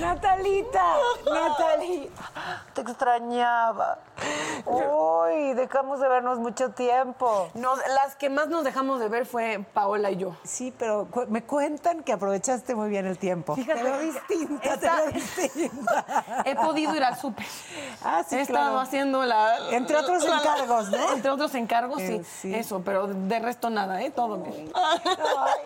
Natalita, Natalita, te extrañaba. Uy, dejamos de vernos mucho tiempo. Nos- las que más nos dejamos de ver fue Paola y yo. Sí, pero cu- me cuentan que aprovechaste muy bien el tiempo. Fíjate, te veo distinta, te esta- veo distinta. He podido ir al súper. Ah, sí, He claro. estado haciendo la... Entre otros la- encargos, ¿no? Entre otros encargos, sí. Eh, sí. Eso, pero de resto nada, ¿eh? Todo bien. Ay,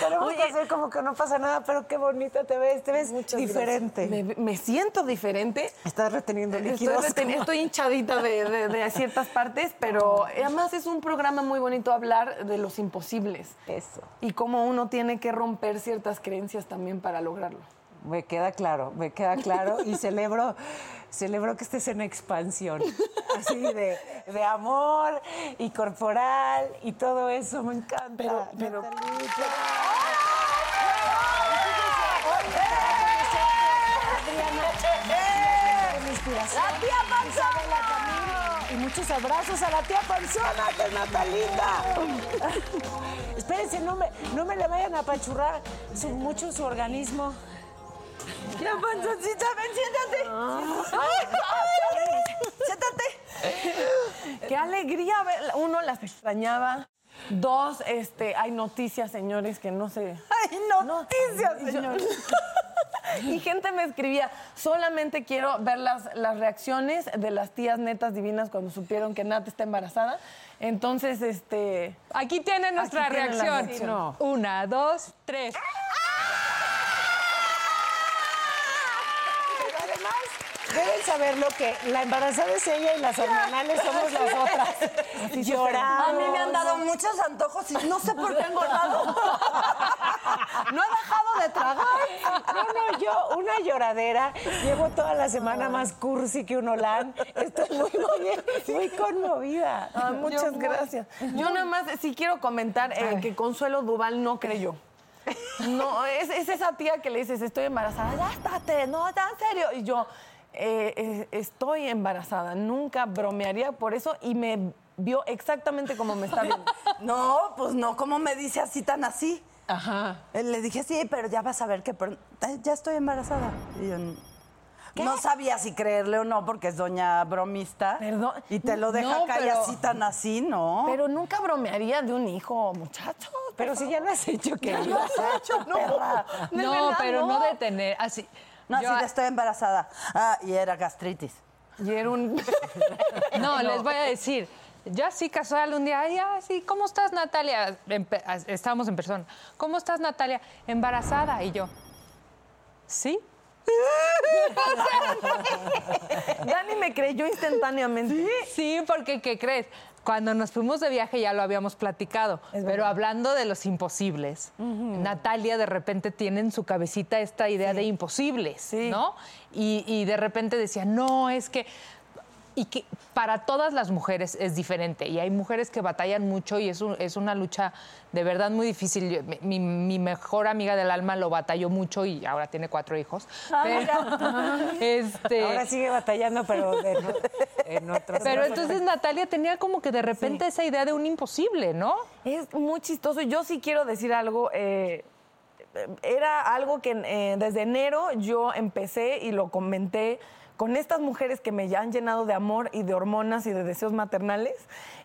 tenemos que hacer como que no pasa nada, pero qué bonita te ves, te ves Muchas diferente. Me, me siento diferente. Estás reteniendo Estoy, líquidos. reten- como- estoy hinchadita de, de- de ciertas partes, pero además es un programa muy bonito hablar de los imposibles. Eso. Y cómo uno tiene que romper ciertas creencias también para lograrlo. Me queda claro, me queda claro y celebro, celebro que estés en expansión, así de, de amor y corporal y todo eso, me encanta. Pero- pero- Inspiración, Isabela Camilo, Y muchos abrazos a la tía Panzona, que es Natalita. Espérense, no me, no me le vayan a apachurrar su- mucho su organismo. Ya, panzoncita, ven, siéntate. Siéntate. Qué alegría. Uno, las extrañaba. Dos, este, hay noticias, señores, que no sé. ¡Ay, noticias, yo- señores! Y gente me escribía, solamente quiero ver las, las reacciones de las tías netas divinas cuando supieron que Nat está embarazada. Entonces, este. Aquí tienen nuestra Aquí tienen la reacción. reacción. No. Una, dos, tres. Pero además, deben saberlo que la embarazada es ella y las hormonales somos las otras. Lloramos. A mí me han dado muchos antojos y no sé por qué he engordado. No he dejado de tragar. No, no, yo una lloradera. Llevo toda la semana más cursi que un olán. Estoy muy, muy, muy conmovida. Ah, muchas Yo- gracias. Yo nada más sí quiero comentar eh, que Consuelo Duval no creyó. No, es, es esa tía que le dices, estoy embarazada, ya estate, no, ya en serio. Y yo, eh, eh, estoy embarazada, nunca bromearía por eso y me vio exactamente como me está viendo. No, pues no, ¿cómo me dice así tan así? Ajá. Eh, Le dije, sí, pero ya vas a ver que pron- eh, ya estoy embarazada. Y yo, no sabía si creerle o no, porque es doña bromista. Perdón. Y te lo deja No, caer pero- así tan así, ¿no? Pero nunca bromearía de un hijo, muchacho. Pero si ya lo has hecho, que lo has hecho, no. No, verdad, pero no. de tener así. No, Yo- así de estoy embarazada. Ah, y era gastritis. Y era un... No, les voy a decir. Ya sí, casual, un día, ay, ah, sí, ¿cómo estás, Natalia? Empe- Estábamos en persona. ¿Cómo estás, Natalia? Embarazada. Y yo, ¿sí? Dani me creyó instantáneamente. Sí, porque, ¿qué crees? Cuando nos fuimos de viaje ya lo habíamos platicado, pero hablando de los imposibles, Natalia de repente tiene en su cabecita esta idea de imposibles, Sí. ¿no? Y, y de repente decía, no, es que y que para todas las mujeres es diferente. Y hay mujeres que batallan mucho y es, un- es una lucha de verdad muy difícil. Yo- mi, mi mejor amiga del alma lo batalló mucho y ahora tiene cuatro hijos. Pero, este, Ahora sigue batallando, pero de no- en otros. pero entonces Natalia tenía como que de repente esa idea de un imposible, ¿no? Es muy chistoso. Yo sí quiero decir algo. eh, era algo que eh, desde enero yo empecé y lo comenté con estas mujeres que me han llenado de amor y de hormonas y de deseos maternales.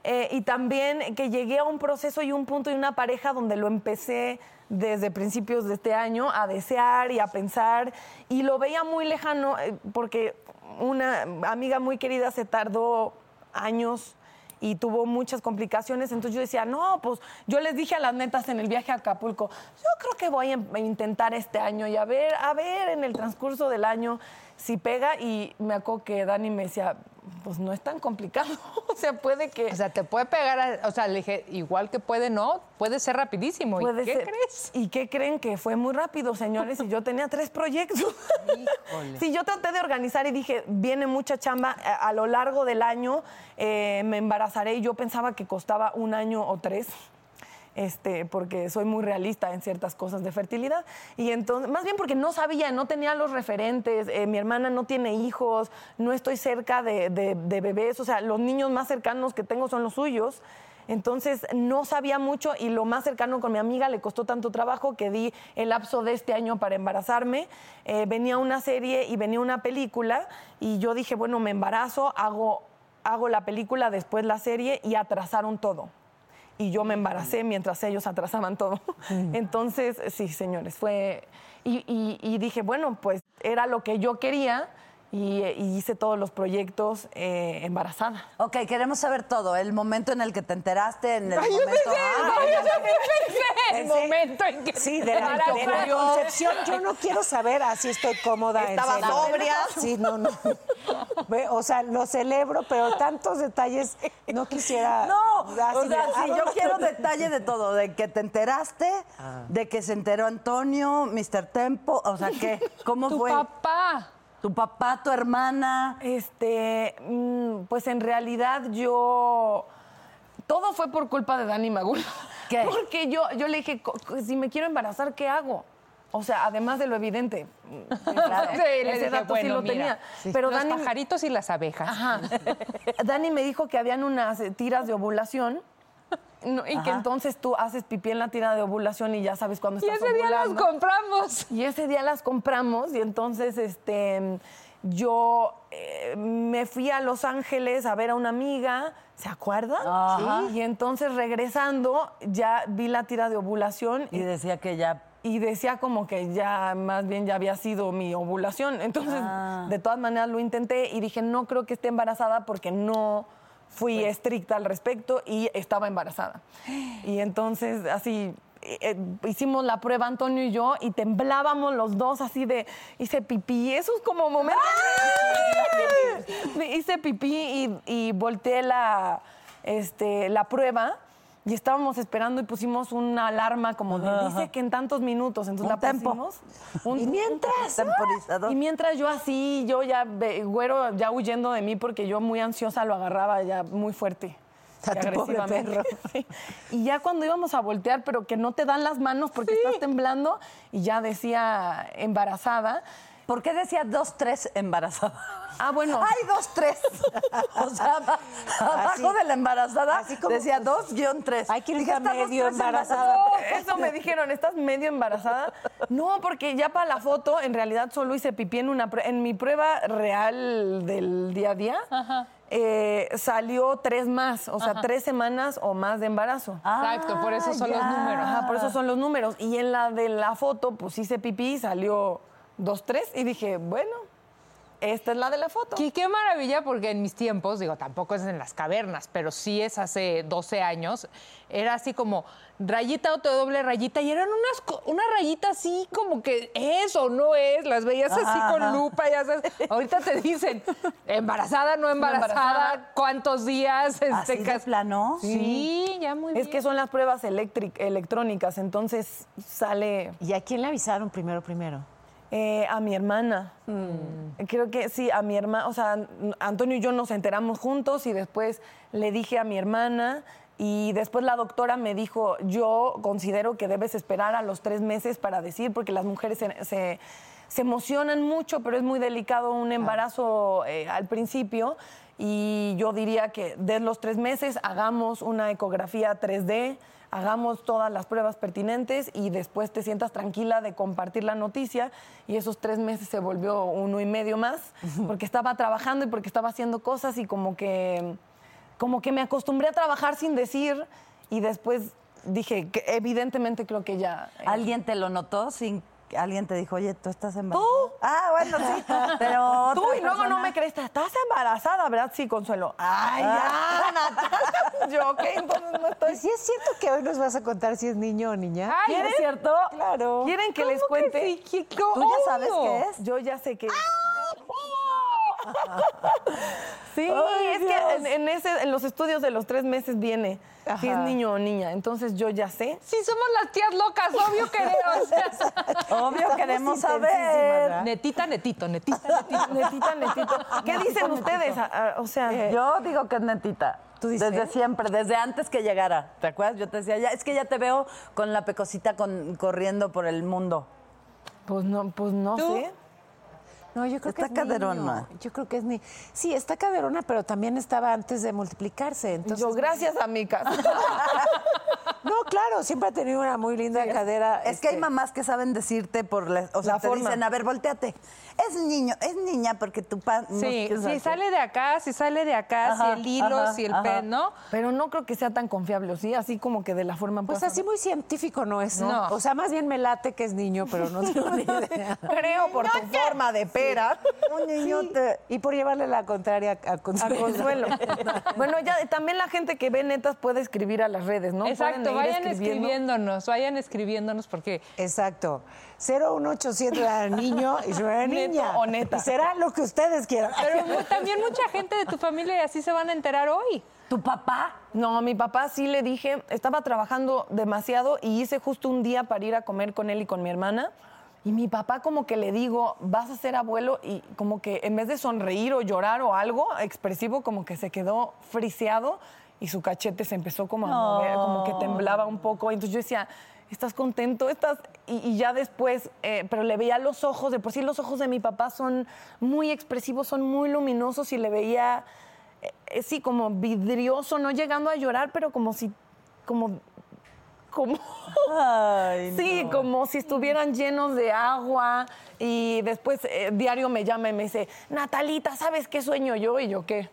eh, y también que llegué a un proceso y un punto y una pareja donde lo empecé desde principios de este año a desear y a pensar. Y lo veía muy lejano eh, porque una amiga muy querida se tardó años y tuvo muchas complicaciones. Entonces yo decía, no, pues yo les dije a las netas en el viaje a Acapulco, yo creo que voy a intentar este año y a ver, a ver en el transcurso del año si pega. Y me acuerdo que Dani me decía, pues no es tan complicado. o sea, puede que... O sea, te puede pegar, a- o sea, le dije, igual que puede, no, puede ser rapidísimo. ¿Y qué ser. crees? ¿Y qué creen? Que fue muy rápido, señores, y yo tenía tres proyectos. Sí, yo traté de organizar y dije, viene mucha chamba a, a lo largo del año, eh, me embarazaré y yo pensaba que costaba un año o tres. Este, porque soy muy realista en ciertas cosas de fertilidad. Y entonces, más bien porque no sabía, no tenía los referentes, eh, mi hermana no tiene hijos, no estoy cerca de, bebés, o sea, los niños más cercanos que tengo son los suyos. Entonces no sabía mucho y lo más cercano con mi amiga le costó tanto trabajo que di el lapso de este año para embarazarme. Eh, venía una serie y venía una película y yo dije, bueno, me embarazo, hago, hago la película, después la serie y atrasaron todo. Y yo me embaracé mientras ellos atrasaban todo. Entonces, sí, señores, fue... Y, y- y dije, bueno, pues era lo que yo quería y, y hice todos los proyectos eh, embarazada. Ok, queremos saber todo. El momento en el que te enteraste, en el momento. Ah, Ay, yo también pensé el momento en que Sí, de la, de la concepción. Yo no quiero saber así estoy cómoda. en Estaba sobria. Sí, no, no. O sea, lo celebro, pero tantos detalles no quisiera. No, así o sea, ah, sí, no, yo quiero detalle de todo, de que te enteraste, de que se enteró Antonio, Mr. Tempo, o sea, ¿qué? ¿Cómo tu fue? papá. Tu papá, tu hermana. Este, mm, pues en realidad yo. Todo fue por culpa de Dani Magul. ¿Qué? Porque yo, yo le dije, "Co- co- si me quiero embarazar, ¿qué hago? O sea, además de lo evidente. Sí, le Ese dije, dato sí lo mira, tenía. sí. Pero los Dani, pajaritos y las abejas. Ajá. Dani me dijo que habían unas tiras de ovulación. No, y que entonces tú haces pipí en la tira de ovulación y ya sabes cuándo Y estás ese día las ovulando. compramos. Y ese día las compramos y entonces este, yo eh, me fui a Los Ángeles a ver a una amiga, ¿se acuerdan? Ajá. Sí. Y entonces regresando ya vi la tira de ovulación Y decía que ya. y decía como que ya más bien ya había sido mi ovulación. Entonces, Ah. de todas maneras lo intenté y dije, no creo que esté embarazada porque no fui estricta al respecto y estaba embarazada. Y entonces, así, eh, eh, hicimos la prueba Antonio y yo y temblábamos los dos así de, hice pipí, esos como momentos. hice pipí y, y volteé la, este, la prueba. Y estábamos esperando y pusimos una alarma como de, dice que en tantos minutos, entonces Un la tempo. Un, ¿Y mientras? Temporizador. Y mientras yo así, yo ya, güero, ya huyendo de mí porque yo muy ansiosa lo agarraba ya muy fuerte. A y tu pobre agresivamente. perro. Sí. Y ya cuando íbamos a voltear, pero que no te dan las manos porque estás temblando, y ya decía embarazada. ¿Por qué decía dos, tres embarazada? Ah, bueno. ¡Ay, dos, tres! O sea, abajo de la embarazada así como- decía dos guion tres. Hay que ir Dije, a "Está dos, medio tres embarazada". Eso me dijeron, ¿estás medio embarazada? No, porque ya para la foto, en realidad solo hice pipí en una en mi prueba real del día a día. eh, salió tres más, o sea, tres semanas o más de embarazo. Exacto, por eso son los ya. números. Ajá, por eso son los números. Y en la de la foto, pues hice pipí, salió dos, tres, y dije, bueno, esta es la de la foto. Y qué maravilla, porque en mis tiempos, digo, tampoco es en las cavernas, pero sí es hace 12 años, era así como rayita o doble rayita, y eran unas, una rayita así como que es o no es, las veías así Ajá, con lupa, ya sabes. Ahorita te dicen, embarazada, no embarazada, embarazada. cuántos días. ¿Así de plano? Sí, ya muy bien. Es que son las pruebas electrónicas, entonces sale... ¿Y a quién le avisaron primero, primero? Eh, a mi hermana. Creo que sí, a mi hermana. O sea, Antonio y yo nos enteramos juntos y después le dije a mi hermana. Y después la doctora me dijo, yo considero que debes esperar a los tres meses para decir, porque las mujeres se, se- se emocionan mucho, pero es muy delicado un embarazo eh, al principio. Y yo diría que de los tres meses hagamos una ecografía 3D, hagamos todas las pruebas pertinentes y después te sientas tranquila de compartir la noticia. Y esos tres meses se volvió uno y medio más, porque estaba trabajando y porque estaba haciendo cosas y como que, como que me acostumbré a trabajar sin decir y después dije que evidentemente creo que ya... eh, ¿Alguien te lo notó sin alguien te dijo, oye, tú estás embarazada? ¿Tú? Ah, bueno, sí. Pero Tú y luego no me crees, estás embarazada, ¿verdad? Sí, Consuelo. Ay, ya, Natalia. Yo, ok, entonces no estoy. ¿Y si es cierto que hoy nos vas a contar si es niño o niña? Ay, ¿Quieren? ¿es cierto? Claro. ¿Quieren que les ¿Cómo que cuente? sí? ¿Qué- qué- ¿Tú ya sabes qué es? Yo ya sé que. Sí, Ay, es Dios. que en, en ese, en los estudios de los tres meses viene si es Ajá. niño o niña. Entonces yo ya sé. Sí, somos las tías locas, obvio que o sea, Obvio queremos saber. ¿verdad? Netita, netito, netita, netito. Netita, netito. ¿Qué dicen ustedes? O sea, Yo digo que es netita. ¿Tú dices? Desde siempre, desde antes que llegara. ¿Te acuerdas? Yo te decía, ya, es que ya te veo con la pecosita con- corriendo por el mundo. pues no, pues no ¿Tú? sé. No, yo creo Está que es niño. caderona. Yo creo que es ni. Sí, está caderona, pero también estaba antes de multiplicarse. Entonces, Yo, gracias a mi casa. No, claro, siempre ha tenido una muy linda cadera. Es que hay este, mamás que saben decirte por la, o sea, La te forma. dicen, a ver, volteate. Es niño, es niña porque tu pan. Sí, si sale de acá, si sale de acá, Ajá, si el hilo, ajá, si el ajá. pen, ¿no? Pero no creo que sea tan confiable, ¿o sí? Así como que de la forma Pues así muy científico no es, ¿no? No. O sea, más bien me late que es niño, pero no tengo ni idea. Creo por tu forma de pera. Un niñote. Y por llevarle la contraria a A Consuelo. Bueno, ya también la gente que ve netas puede escribir a las redes, ¿no? Exacto, vayan escribiendo. escribiéndonos, vayan escribiéndonos porque Exacto. 01800 era niño y yo era Neto niña. o neta. Y será lo que ustedes quieran. pero también mucha gente de tu familia así se van a enterar hoy. ¿Tu papá? No, a mi papá sí le dije, estaba trabajando demasiado y hice justo un día para ir a comer con él y con mi hermana. Y mi papá como que le digo, vas a ser abuelo y como que en vez de sonreír o llorar o algo expresivo, como que se quedó friseado y su cachete se empezó como a mover, como que temblaba un poco. Entonces yo decía, ¿estás contento? ¿Estás? Y, y ya después, eh, pero le veía los ojos, de por sí los ojos de mi papá son muy expresivos, son muy luminosos y le veía, eh, eh, sí, como vidrioso, no llegando a llorar, pero como si, como, como... Ay, Sí, como si estuvieran llenos de agua y después eh, diario me llama y me dice, Natalita, ¿sabes qué sueño yo? Y yo, ¿qué?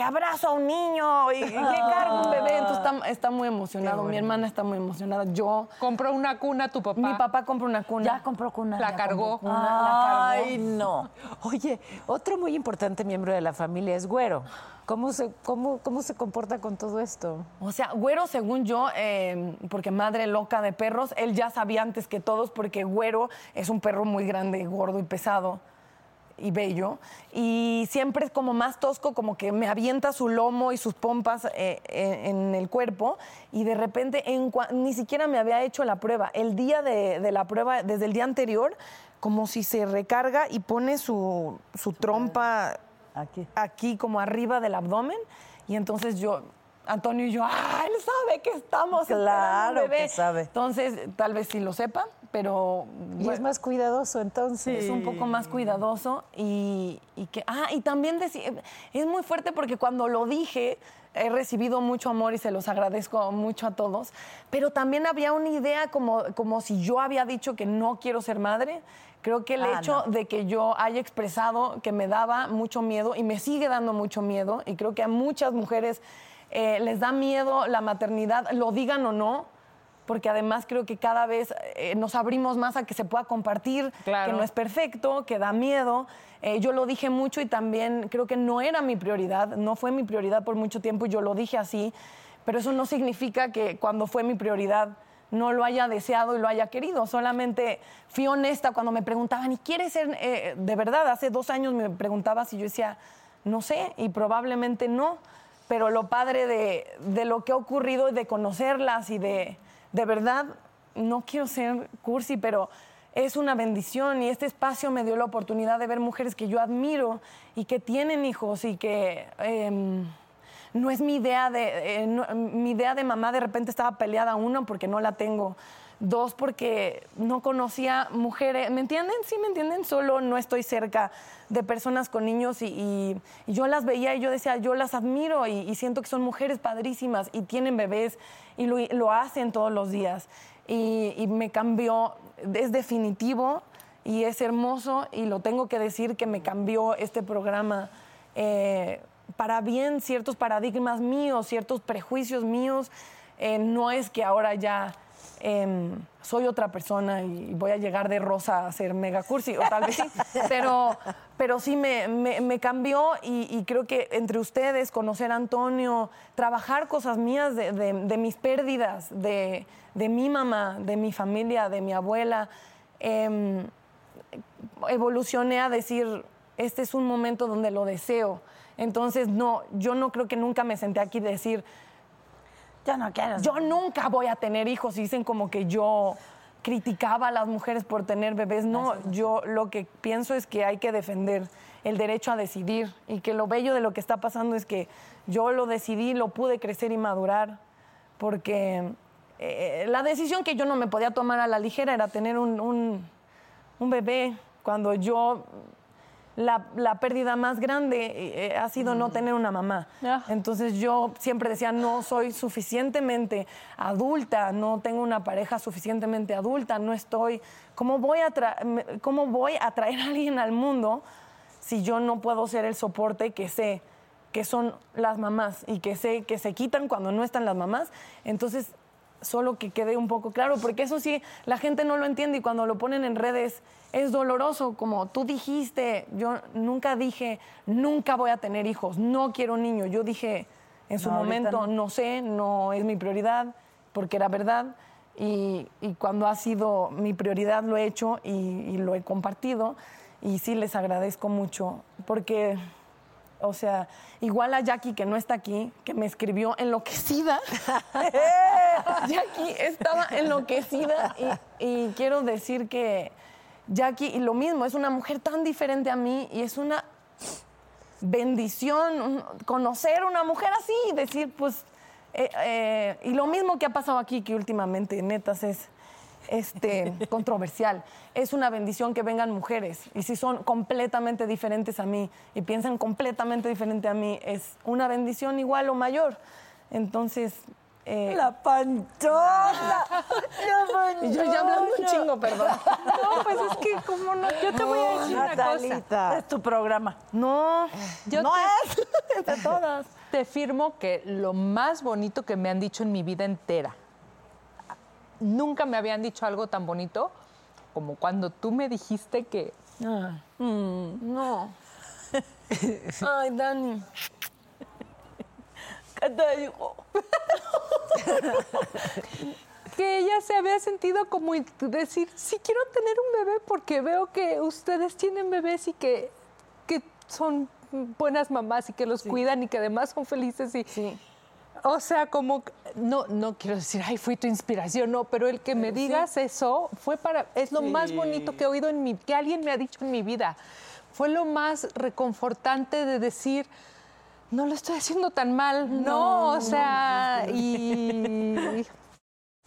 Que abrazo a un niño y, y que cargo un bebé. Entonces está, está muy emocionado. Mi hermana está muy emocionada. Yo, Compró una cuna tu papá. mi papá compró una cuna. Ya compró cuna. La cargó. cuna, la cargó. Ay, no. Oye, otro muy importante miembro de la familia es Güero. ¿Cómo se, cómo, cómo se comporta con todo esto? O sea, Güero, según yo, eh, porque madre loca de perros, él ya sabía antes que todos, porque Güero es un perro muy grande, gordo y pesado y bello. Y siempre es como más tosco, como que me avienta su lomo y sus pompas eh, en, en el cuerpo. Y de repente, en ni siquiera me había hecho la prueba. El día de, de la prueba, desde el día anterior, como si se recarga y pone su, su trompa Aquí. aquí como arriba del abdomen y entonces yo Antonio y yo, ah, él sabe que estamos Claro bebé". que sabe. Entonces, tal vez sí lo sepa, pero Y es más cuidadoso entonces. es un poco más cuidadoso y, y que ah y también es muy fuerte porque cuando lo dije he recibido mucho amor y se los agradezco mucho a todos pero también había una idea como como si yo había dicho que no quiero ser madre creo que el Ah, hecho no. de que yo haya expresado que me daba mucho miedo y me sigue dando mucho miedo y creo que a muchas mujeres eh, les da miedo la maternidad lo digan o no porque además creo que cada vez eh, nos abrimos más a que se pueda compartir, Claro. que no es perfecto, que da miedo. Eh, yo lo dije mucho y también creo que no era mi prioridad, no fue mi prioridad por mucho tiempo y yo lo dije así, pero eso no significa que cuando fue mi prioridad no lo haya deseado y lo haya querido. Solamente fui honesta cuando me preguntaban, ¿y quieres ser eh, de verdad? Hace dos años me preguntabas y yo decía, no sé, y probablemente no. Pero lo padre de, de lo que ha ocurrido y de conocerlas y de, de verdad, no quiero ser cursi, pero es una bendición y este espacio me dio la oportunidad de ver mujeres que yo admiro y que tienen hijos y que em, no es mi idea de, eh, mi idea de mamá de repente estaba peleada, uno, porque no la tengo. Dos, porque no conocía mujeres, ¿me entienden? Sí, ¿me entienden? Solo no estoy cerca de personas con niños y, yo las veía y yo decía, yo las admiro y, siento que son mujeres padrísimas y tienen bebés y lo, hacen todos los días. Y, y me cambió, es definitivo y es hermoso y lo tengo que decir que me cambió este programa eh, para bien ciertos paradigmas míos, ciertos prejuicios míos. Eh, no es que ahora ya em, soy otra persona y voy a llegar de rosa a ser mega cursi, o tal vez sí, pero, pero sí me, me- me cambió y, y creo que entre ustedes, conocer a Antonio, trabajar cosas mías de, de- de mis pérdidas, de, de mi mamá, de mi familia, de mi abuela, em, evolucioné a decir, este es un momento donde lo deseo. Entonces, no, yo no creo que nunca me senté aquí decir, Ya no quieres. yo nunca voy a tener hijos. Y dicen como que yo criticaba a las mujeres por tener bebés. No, yo lo que pienso es que hay que defender el derecho a decidir y que lo bello de lo que está pasando es que yo lo decidí, lo pude crecer y madurar porque eh, la decisión que yo no me podía tomar a la ligera era tener un, un- un bebé cuando yo la, la pérdida más grande eh, ha sido no tener una mamá. Ah. Entonces yo siempre decía, no soy suficientemente adulta, no tengo una pareja suficientemente adulta, no estoy... ¿Cómo voy a, tra- cómo voy a traer a alguien al mundo si yo no puedo ser el soporte que sé que son las mamás y que sé que se quitan cuando no están las mamás? Entonces solo que quede un poco claro, porque eso sí, la gente no lo entiende y cuando lo ponen en redes es doloroso, como tú dijiste, yo nunca dije, nunca voy a tener hijos, no quiero un niño, yo dije en su No, momento, no. no sé, no es mi prioridad, porque era verdad, y, y cuando ha sido mi prioridad lo he hecho y, y lo he compartido, y sí les agradezco mucho, porque o sea, igual a Jackie que no está aquí, que me escribió enloquecida. Jackie estaba enloquecida y, y quiero decir que Jackie, y lo mismo, es una mujer tan diferente a mí y es una bendición un- conocer una mujer así y decir, pues, eh, eh, y lo mismo que ha pasado aquí, que últimamente, netas, es este, controversial. Es una bendición que vengan mujeres y si son completamente diferentes a mí y piensan completamente diferente a mí, es una bendición igual o mayor. Entonces, eh, La panchona. La y yo ya hablando un chingo, perdón. No, pues es que como no, yo te voy a decir una cosa. Natalita. Es tu programa. No, Yo no te- es entre todas. Te firmo que lo más bonito que me han dicho en mi vida entera, nunca me habían dicho algo tan bonito como cuando tú me dijiste que Ah, mm, no. Ay, Dani. ¿Qué te digo? que ella se había sentido como decir, sí quiero tener un bebé porque veo que ustedes tienen bebés y que, que son buenas mamás y que los cuidan y que además son felices y Sí. O sea, como no no quiero decir, ay, fui tu inspiración, no, pero el que me digas eso fue para es lo más bonito que he oído en mi que alguien me ha dicho en mi vida. Fue lo más reconfortante de decir no lo estoy haciendo tan mal, no, o sea, y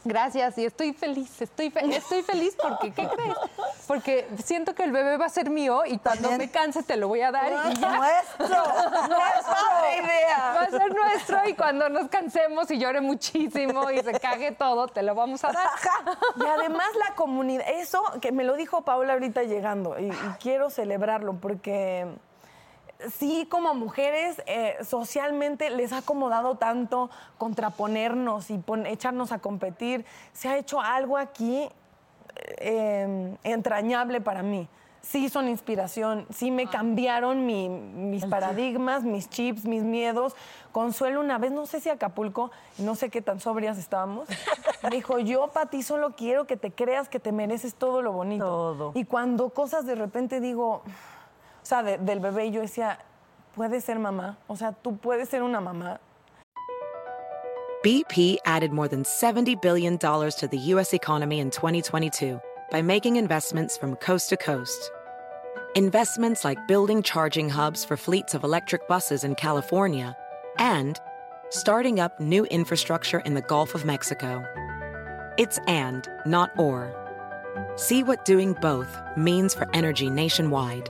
Gracias, y estoy feliz, estoy, fe- estoy feliz porque, ¿qué crees? Porque siento que el bebé va a ser mío y cuando También. me canse te lo voy a dar y ya. Nuestro. Nuestra idea. Va a ser nuestro y cuando nos cansemos y llore muchísimo y se cague todo, te lo vamos a dar. Y además la comunidad, eso que me lo dijo Paula ahorita llegando, y, y quiero celebrarlo porque sí, como mujeres, eh, socialmente les ha acomodado tanto contraponernos y echarnos a competir. Se ha hecho algo aquí eh, entrañable para mí. Sí son inspiración, sí me cambiaron mi- mis paradigmas, mis chips, mis miedos. Consuelo una vez, no sé si Acapulco, no sé qué tan sobrias estábamos, me dijo, yo para ti solo quiero que te creas que te mereces todo lo bonito. Todo. Y cuando cosas de repente digo, o sea, de- del bebé, yo decía, puedes ser mamá, o sea, tú puedes ser una mamá. BP added more than $70 billion to the U.S. economy in 2022 by making investments from coast to coast. Investments like building charging hubs for fleets of electric buses in California and starting up new infrastructure in the Gulf of Mexico. It's and, not or. See what doing both means for energy nationwide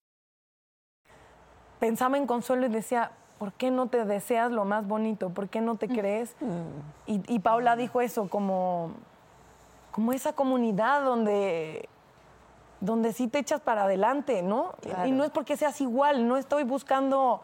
Pensaba en Consuelo y decía, ¿por qué no te deseas lo más bonito? ¿Por qué no te crees? Y, y Paula dijo eso, como, como esa comunidad donde, donde sí te echas para adelante, ¿no? Y no es porque seas igual, no estoy buscando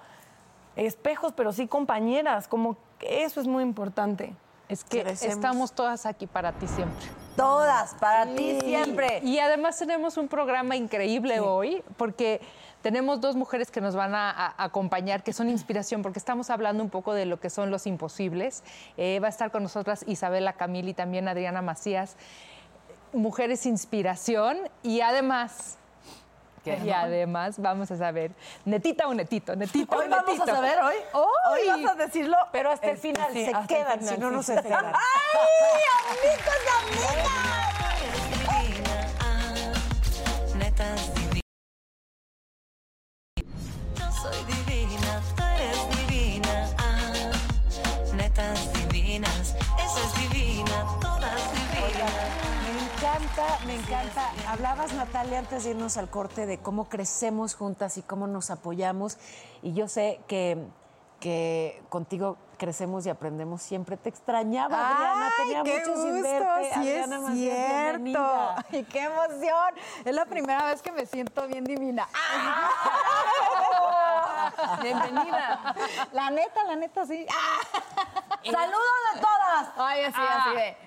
espejos, pero sí compañeras, como eso es muy importante. Es que estamos todas aquí para ti siempre. Todas, para ti siempre. Y además tenemos un programa increíble hoy porque tenemos dos mujeres que nos van a, a acompañar, que son inspiración, porque estamos hablando un poco de lo que son los imposibles. Eh, va a estar con nosotras Isabela Camil y también Adriana Macías. Mujeres inspiración y además... Y además vamos a saber, netita o netito, netito o Hoy vamos a netito. saber, hoy. Hoy. Hoy vas a decirlo. Pero hasta el Este, final sí, se quedan, si no, no se pegan. ¡Ay, amigos, amigas! Hablabas, Natalia, antes de irnos al corte, de cómo crecemos juntas y cómo nos apoyamos. Y yo sé que, que contigo crecemos y aprendemos. Siempre te extrañaba, Adriana. Tenía qué mucho sin gusto, verte. sí Adriana es cierto. bienvenida. Ay, qué emoción. Es la primera vez que me siento bien divina. Bienvenida. La neta, la neta, sí. ¡Saludos de todas! Ay, así, así de.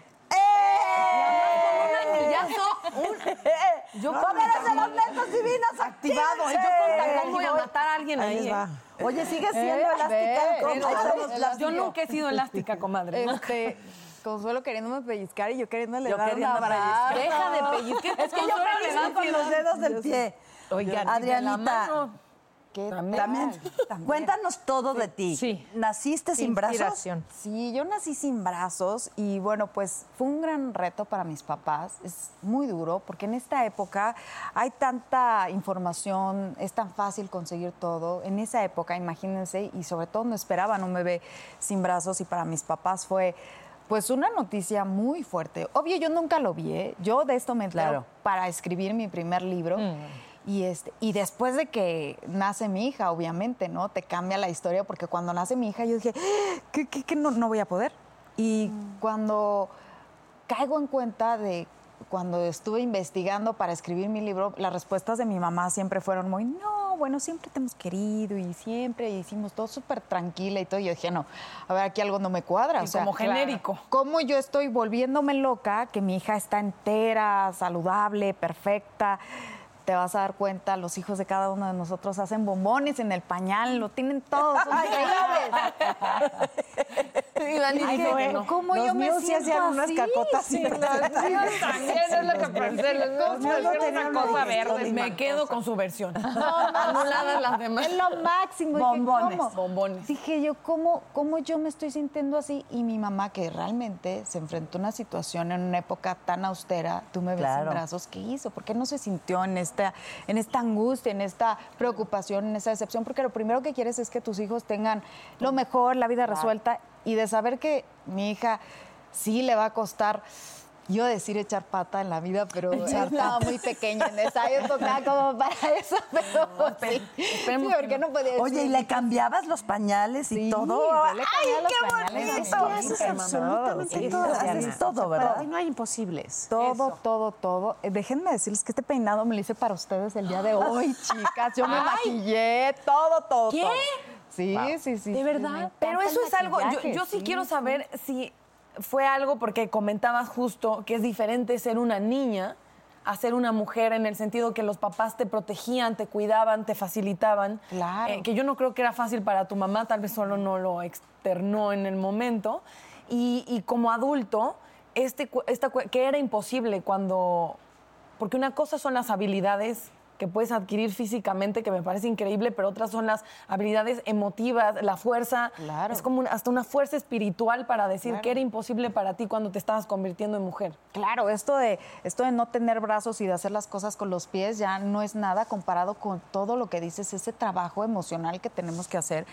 Yo con ¡Poderes de las netas divinas activado, ¿eh? yo con voy a matar a alguien ahí. ¿eh? Oye, sigue siendo Eh, elástica. Ahí Yo nunca he sido elástica, comadre. Este, Consuelo queriéndome pellizcar y yo queriéndole Yo dar un queriendo abrazo. Deja de pellizcar. Es que yo pellizco con los dedos del pie. Oigan, Adrianita, ¿Qué también, cuéntanos todo de ti. Sí. ¿Naciste sin brazos? Sí, yo nací sin brazos y bueno, pues fue un gran reto para mis papás. Es muy duro porque en esta época hay tanta información, es tan fácil conseguir todo. En esa época, imagínense, y sobre todo no esperaban un bebé sin brazos y para mis papás fue pues una noticia muy fuerte. Obvio, yo nunca lo vi, ¿eh? yo de esto me entero Claro. para escribir mi primer libro. Y, este, y después de que nace mi hija, obviamente, ¿no? Te cambia la historia porque cuando nace mi hija yo dije, ¿qué, qué, qué? No, no voy a poder. Y cuando caigo en cuenta de cuando estuve investigando para escribir mi libro, las respuestas de mi mamá siempre fueron muy, no, bueno, siempre te hemos querido y siempre hicimos todo súper tranquila y todo. Y yo dije, no, a ver, aquí algo no me cuadra. Y o sea, como genérico. ¿Cómo yo estoy volviéndome loca que mi hija está entera, saludable, perfecta? Te vas a dar cuenta, los hijos de cada uno de nosotros hacen bombones en el pañal, lo tienen todos, son increíbles. Y dice no, que no. ¿Cómo Los yo me sí hacían unas cacotas Sí, los míos También es lo que pensé, los míos una cosa verde. Me quedo con su versión. No, Anuladas las demás. Es lo máximo. Bombones. Bombones. Dije yo, ¿cómo, ¿cómo yo me estoy sintiendo así? Y mi mamá, que realmente se enfrentó a una situación en una época tan austera, tú me ves Claro. sin brazos, ¿qué hizo? ¿Por qué no se sintió en esta, en esta angustia, en esta preocupación, en esa decepción? Porque lo primero que quieres es que tus hijos tengan lo mejor, la vida resuelta, y de saber que mi hija sí le va a costar Yo decir echar pata en la vida, pero estaba muy pequeña en esa época como para eso, pero sí. Sí, porque no podía decir. Oye, ¿y le cambiabas los pañales y Sí, todo? yo le cambiaba ¡Ay, los qué pañales, bonito! sí, haces absolutamente todo. Haces todo, Para ¿verdad? no hay imposibles. Todo, todo, todo. Eh, déjenme decirles que este peinado me lo hice para ustedes el día de hoy, chicas. Yo me maquillé, todo, todo. ¿Qué? todo. Sí, sí, sí. ¿De verdad? Pero eso es algo, yo, sí, quiero saber si fue algo, porque comentabas justo que es diferente ser una niña a ser una mujer en el sentido que los papás te protegían, te cuidaban, te facilitaban. Claro. Eh, que yo no creo que era fácil para tu mamá, tal vez solo no lo externó en el momento. Y, y como adulto, este, cu- esta, que era imposible cuando... Porque una cosa son las habilidades que puedes adquirir físicamente, que me parece increíble, pero otras son las habilidades emotivas, la fuerza. Claro. Es como un- hasta una fuerza espiritual para decir que era imposible para ti cuando te estabas convirtiendo en mujer. Claro, esto de, esto de no tener brazos y de hacer las cosas con los pies ya no es nada comparado con todo lo que dices, ese trabajo emocional que tenemos que hacer.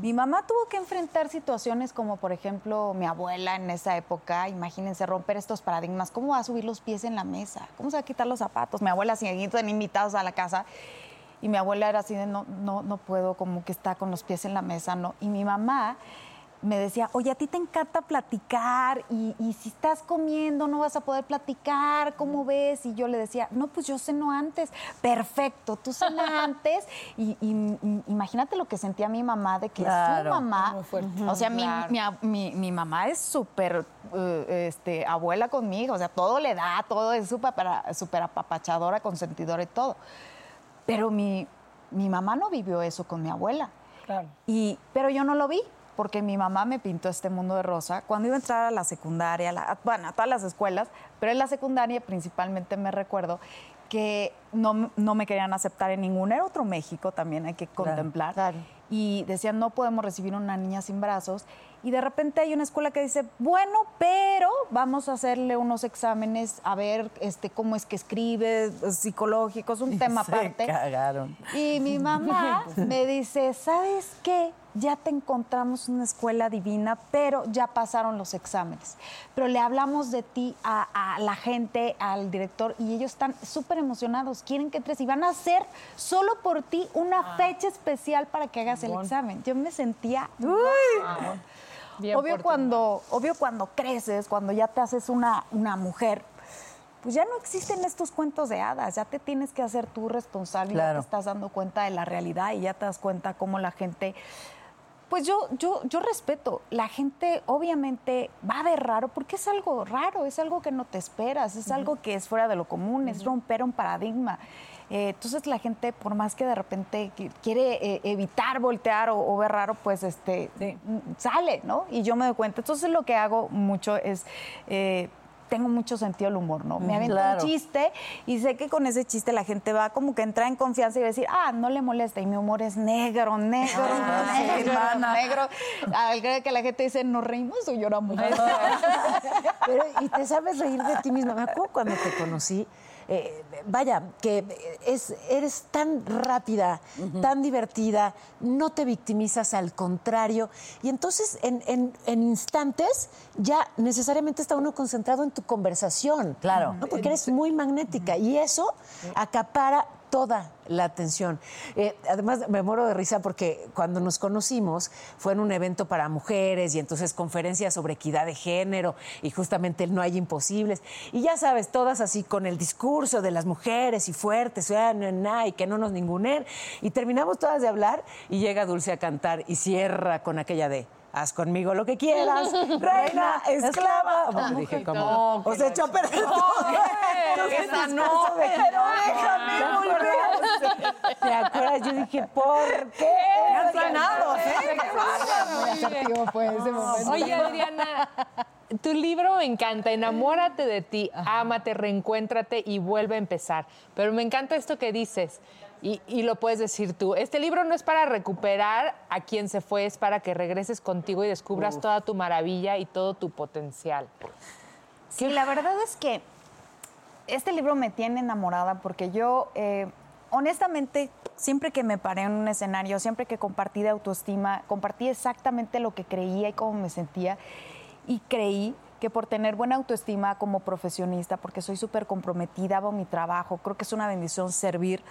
Mi mamá tuvo que enfrentar situaciones como, por ejemplo, mi abuela en esa época, imagínense romper estos paradigmas, ¿cómo va a subir los pies en la mesa? ¿Cómo se va a quitar los zapatos? Mi abuela, si invitados a la casa, y mi abuela era así de no, no, no puedo, como que está con los pies en la mesa, ¿no? Y mi mamá me decía, oye, a ti te encanta platicar y, y si estás comiendo no vas a poder platicar, ¿cómo ves? Y yo le decía, no, pues yo ceno antes. Perfecto, tú cena antes. Y, y- y imagínate lo que sentía mi mamá de que su Claro. mamá, Muy fuerte. o sea, mi, Claro. mi mi- mi mamá es súper este, abuela conmigo, o sea, todo le da, todo es súper súper apapachadora, consentidora y todo. Pero mi, mi mamá no vivió eso con mi abuela. Claro. Y, pero yo no lo vi, porque mi mamá me pintó este mundo de rosa. Cuando iba a entrar a la secundaria, a la- a- bueno, a todas las escuelas, pero en la secundaria principalmente me recuerdo que no, no me querían aceptar en ningún era otro México, también hay que contemplar. claro. Y decían, no podemos recibir una niña sin brazos. Y de repente hay una escuela que dice, bueno, pero vamos a hacerle unos exámenes a ver este, cómo es que escribe, psicológicos, un tema Se aparte. cagaron. Y mi mamá me dice, ¿sabes qué? Ya te encontramos una escuela divina, pero ya pasaron los exámenes. Pero le hablamos de ti a, a la gente, al director, y ellos están súper emocionados. Quieren que entres y van a hacer solo por ti una fecha especial para que hagas el examen. Yo me sentía... Bien obvio por tu cuando, obvio cuando creces, cuando ya te haces una, una mujer, pues ya no existen estos cuentos de hadas, ya te tienes que hacer tú responsable, ya Claro. te estás dando cuenta de la realidad y ya te das cuenta cómo la gente... Pues yo, yo, yo respeto, la gente obviamente va a ver raro porque es algo raro, es algo que no te esperas, es algo que es fuera de lo común, es romper un paradigma. Eh, entonces la gente, por más que de repente qui- quiere eh, evitar voltear o, o ver raro, pues este mm, sale, ¿no? Y yo me doy cuenta. Entonces lo que hago mucho es eh, tengo mucho sentido del humor, ¿no? Me avento claro. un chiste y sé que con ese chiste la gente va como que entra en confianza y va a decir, ah, no le molesta. Y mi humor es negro, negro, negro, negro. Al grado que la gente dice, ¿nos reímos o lloramos? Pero, y te sabes reír de ti misma. Me acuerdo cuando te conocí. Eh, vaya, que es, eres tan rápida, tan divertida, no te victimizas, al contrario. Y entonces, en, en- en instantes, ya necesariamente está uno concentrado en tu conversación. Claro. ¿no? Porque eres muy magnética y eso acapara toda la atención. Eh, además, me muero de risa porque cuando nos conocimos fue en un evento para mujeres y entonces conferencias sobre equidad de género y justamente el no hay imposibles. Y ya sabes, todas así con el discurso de las mujeres y fuertes, y que no nos ningunen. Y terminamos todas de hablar y llega Dulce a cantar y cierra con aquella de... Haz conmigo lo que quieras, reina, esclava. Bueno, dije como, os echó a perder todo. Esa no, pero déjame volver. ¿Te acuerdas? Yo dije, ¿por qué? Han sanado, ¿eh? Oye, Adriana, tu libro me encanta. Enamórate de ti, ámate, reencuéntrate y vuelve a empezar. Pero me encanta esto que dices. Y, y lo puedes decir tú. Este libro no es para recuperar a quien se fue, es para que regreses contigo y descubras toda tu maravilla y todo tu potencial. Sí, la verdad es que este libro me tiene enamorada porque yo, eh, honestamente, siempre que me paré en un escenario, siempre que compartí de autoestima, compartí exactamente lo que creía y cómo me sentía. Y creí que por tener buena autoestima como profesionista, porque soy súper comprometida, hago mi trabajo, creo que es una bendición servir.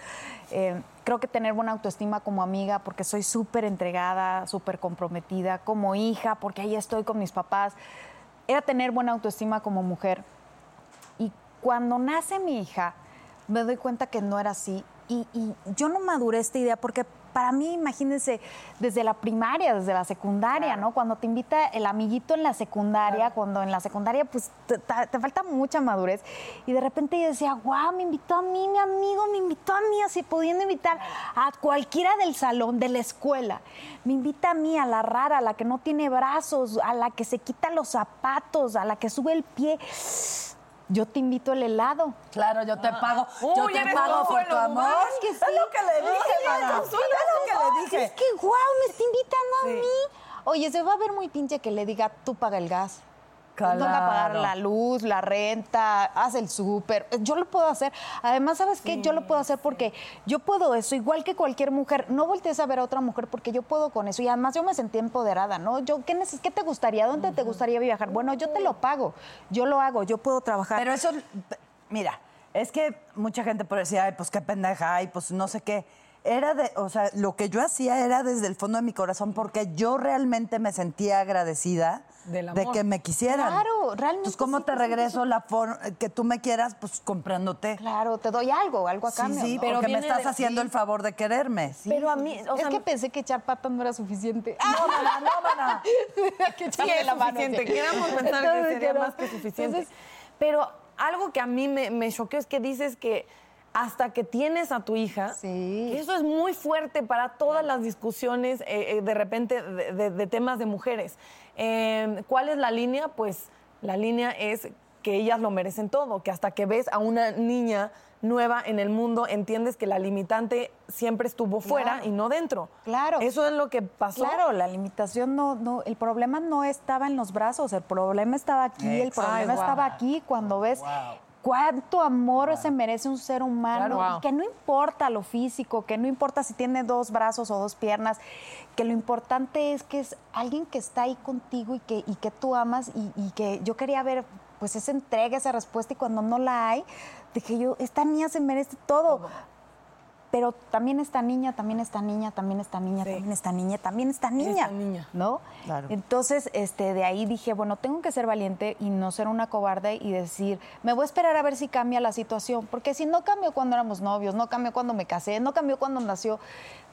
Eh, creo que tener buena autoestima como amiga, porque soy súper entregada, súper comprometida, como hija, porque ahí estoy con mis papás. Era tener buena autoestima como mujer. Y cuando nace mi hija, me doy cuenta que no era así y, y yo no maduré esta idea porque para mí, imagínense, desde la primaria, desde la secundaria, ¿no? Cuando te invita el amiguito en la secundaria, cuando en la secundaria pues te, falta mucha madurez. Y de repente yo decía, guau, me invitó a mí, mi amigo, me invitó a mí, así pudiendo invitar a cualquiera del salón, de la escuela. Me invita a mí, a la rara, a la que no tiene brazos, a la que se quita los zapatos, a la que sube el pie. Yo te invito el helado. Claro, yo te pago. yo te pago por tu amor. Es que sí. Es lo que le dije, mana. Es lo que le dije. Es que, guau, me está invitando a mí. Oye, se va a ver muy pinche que le diga, tú paga el gas. Tengo que pagar Claro. la luz, la renta, haz el súper. Yo lo puedo hacer. Además, ¿sabes qué? Yo lo puedo hacer porque yo puedo eso, igual que cualquier mujer. No voltees a ver a otra mujer porque yo puedo con eso. Y además yo me sentí empoderada, ¿no? Yo, ¿qué, neces- qué te gustaría? ¿Dónde te gustaría viajar? Bueno, yo te lo pago. Yo lo hago, yo puedo trabajar. Pero eso, mira, es que mucha gente puede decir, ay, pues qué pendeja, ay, pues no sé qué. Era de, o sea, lo que yo hacía era desde el fondo de mi corazón porque yo realmente me sentía agradecida Del de amor. que me quisieran. Claro, realmente Entonces, ¿cómo sí te regreso la forma que tú me quieras? Pues comprándote. Claro, te doy algo, algo a Sí, cambio. sí, ¿no? Pero porque me estás de- haciendo sí. el favor de quererme. Pero a mí, o es que pensé que echar patas no era suficiente. No, mana, no, mana. que Sí, echarle la mano, suficiente. sí. Queramos pensar que sería que no. más que suficiente. Entonces, Pero algo que a mí me, me choqueó es que dices que hasta que tienes a tu hija, Sí. que eso es muy fuerte para todas las discusiones eh, eh, de repente de, de- de temas de mujeres. Eh, ¿Cuál es la línea? Pues la línea es que ellas lo merecen todo, que hasta que ves a una niña nueva en el mundo, entiendes que la limitante siempre estuvo fuera Claro. y no dentro. Claro. Eso es lo que pasó. Claro, la limitación no, no, el problema no estaba en los brazos, el problema estaba aquí, el problema estaba aquí cuando ves cuánto amor se merece un ser humano, Claro. Wow. y que no importa lo físico, que no importa si tiene dos brazos o dos piernas, que lo importante es que es alguien que está ahí contigo y que, y que tú amas y, y que yo quería ver pues esa entrega, esa respuesta y cuando no la hay, dije yo, esta niña se merece todo. Pero también esta niña, también esta niña, también esta niña, también esta niña, también esta niña. esta niña. ¿No? Claro. Entonces, este, de ahí dije, bueno, tengo que ser valiente y no ser una cobarde y decir, me voy a esperar a ver si cambia la situación. Porque si no cambió cuando éramos novios, no cambió cuando me casé, no cambió cuando nació,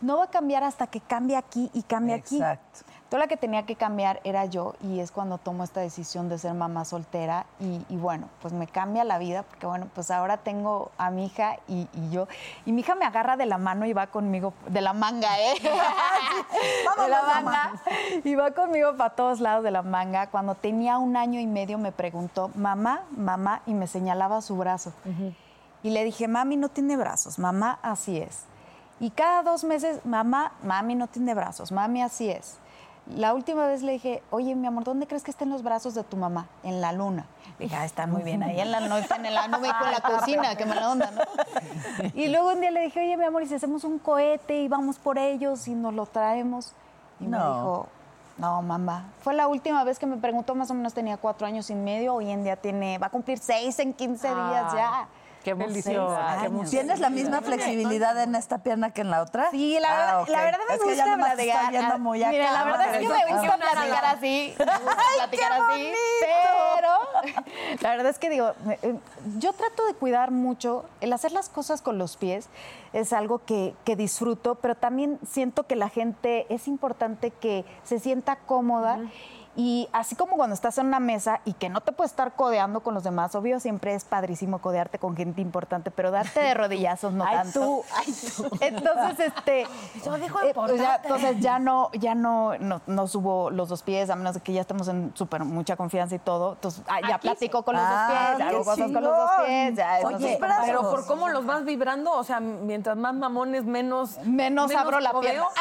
no va a cambiar hasta que cambie aquí y cambie aquí. Exacto. Toda la que tenía que cambiar era yo y es cuando tomo esta decisión de ser mamá soltera y, y bueno, pues me cambia la vida porque bueno, pues ahora tengo a mi hija y, y yo. Y mi hija me agarra de la mano y va conmigo, de la manga, ¿eh? de la manga. Y va conmigo para todos lados de la manga. Cuando tenía un año y medio me preguntó, mamá, mamá, y me señalaba su brazo. Y le dije, mami no tiene brazos, mamá así es. Y cada dos meses, mamá, mami no tiene brazos, mami así es. La última vez le dije, oye, mi amor, ¿dónde crees que estén los brazos de tu mamá? En la luna. Le dije, ah, está muy bien, ahí en la, no, está en la nube con la cocina, que mala onda, ¿no? Y luego un día le dije, oye, mi amor, ¿y si hacemos un cohete y vamos por ellos y nos lo traemos? Y me dijo, no, mamá. Fue la última vez que me preguntó, más o menos tenía cuatro años y medio, hoy en día tiene, va a cumplir seis en 15 días ya. Qué emoción. ¿Tienes la misma flexibilidad en esta pierna que en la otra? Sí, la verdad, Ah, ok. la verdad me Es que gusta ya nomás te platicar. está yendo muy acá. Mira, la verdad es que me gusta platicar así. me gusta platicar así. Pero la verdad es que digo, eh, yo trato de cuidar mucho. El hacer las cosas con los pies es algo que, que disfruto, pero también siento que la gente es importante que se sienta cómoda. Y así como cuando estás en una mesa y que no te puedes estar codeando con los demás, obvio, siempre es padrísimo codearte con gente importante, pero darte de rodillazos no Ay, tanto. tú, ay, tú. Entonces, este. Yo digo eh, pues ya, entonces ya no, ya no, no, no subo los dos pies, a menos de que ya estemos en súper mucha confianza y todo. Entonces, ah, ya platico con los Ah, dos pies, qué hago cosas con los dos pies. Ya, Oye, pero- Pero por cómo los vas vibrando, o sea, mientras más mamones, menos. Menos abro la pierna.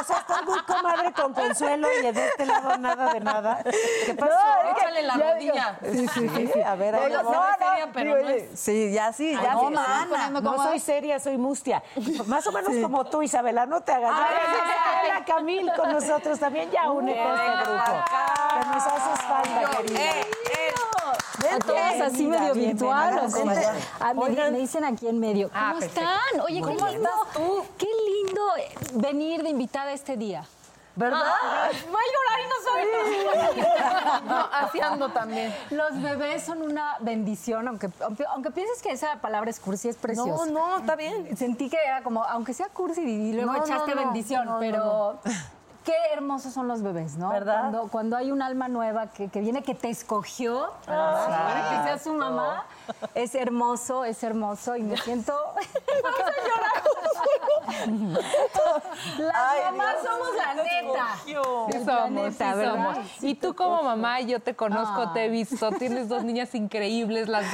O sea, estás muy comadre con Consuelo y de este lado nada de nada. ¿Qué pasó? Échale la rodilla. Sí, sí, sí. A ver, le voy. no, no, seria, pero no es. Sí, ya sí, ya no, sí. Ana. No como- soy seria, soy mustia. Más o menos como tú, Isabela, no te hagas. Ay. la Camil con nosotros también ya únete a este grupo. Que nos haces falta, querida. A todos así medio virtual. o cómo? Vente. Ah, me, di- me dicen aquí en medio. ¿Cómo Ah, están? Oye, qué lindo. Qué lindo eh, venir de invitada este día. ¿Verdad? Va a llorar y no sabe. No, así ando también. Los bebés son una bendición, aunque, aunque, aunque pienses que esa palabra es cursi, es preciosa. No, no, está bien. Sentí que era como, aunque sea cursi y luego No, echaste no, bendición, pero qué hermosos son los bebés, ¿no? ¿Verdad? Cuando, cuando hay un alma nueva que, que viene, que te escogió para que sea su mamá, es hermoso, es hermoso y me siento... Vamos a llorar. Las mamás somos la neta. Sí somos, sí ¿verdad? somos. Y tú como mamá, yo te conozco, te he visto, tienes dos niñas increíbles, las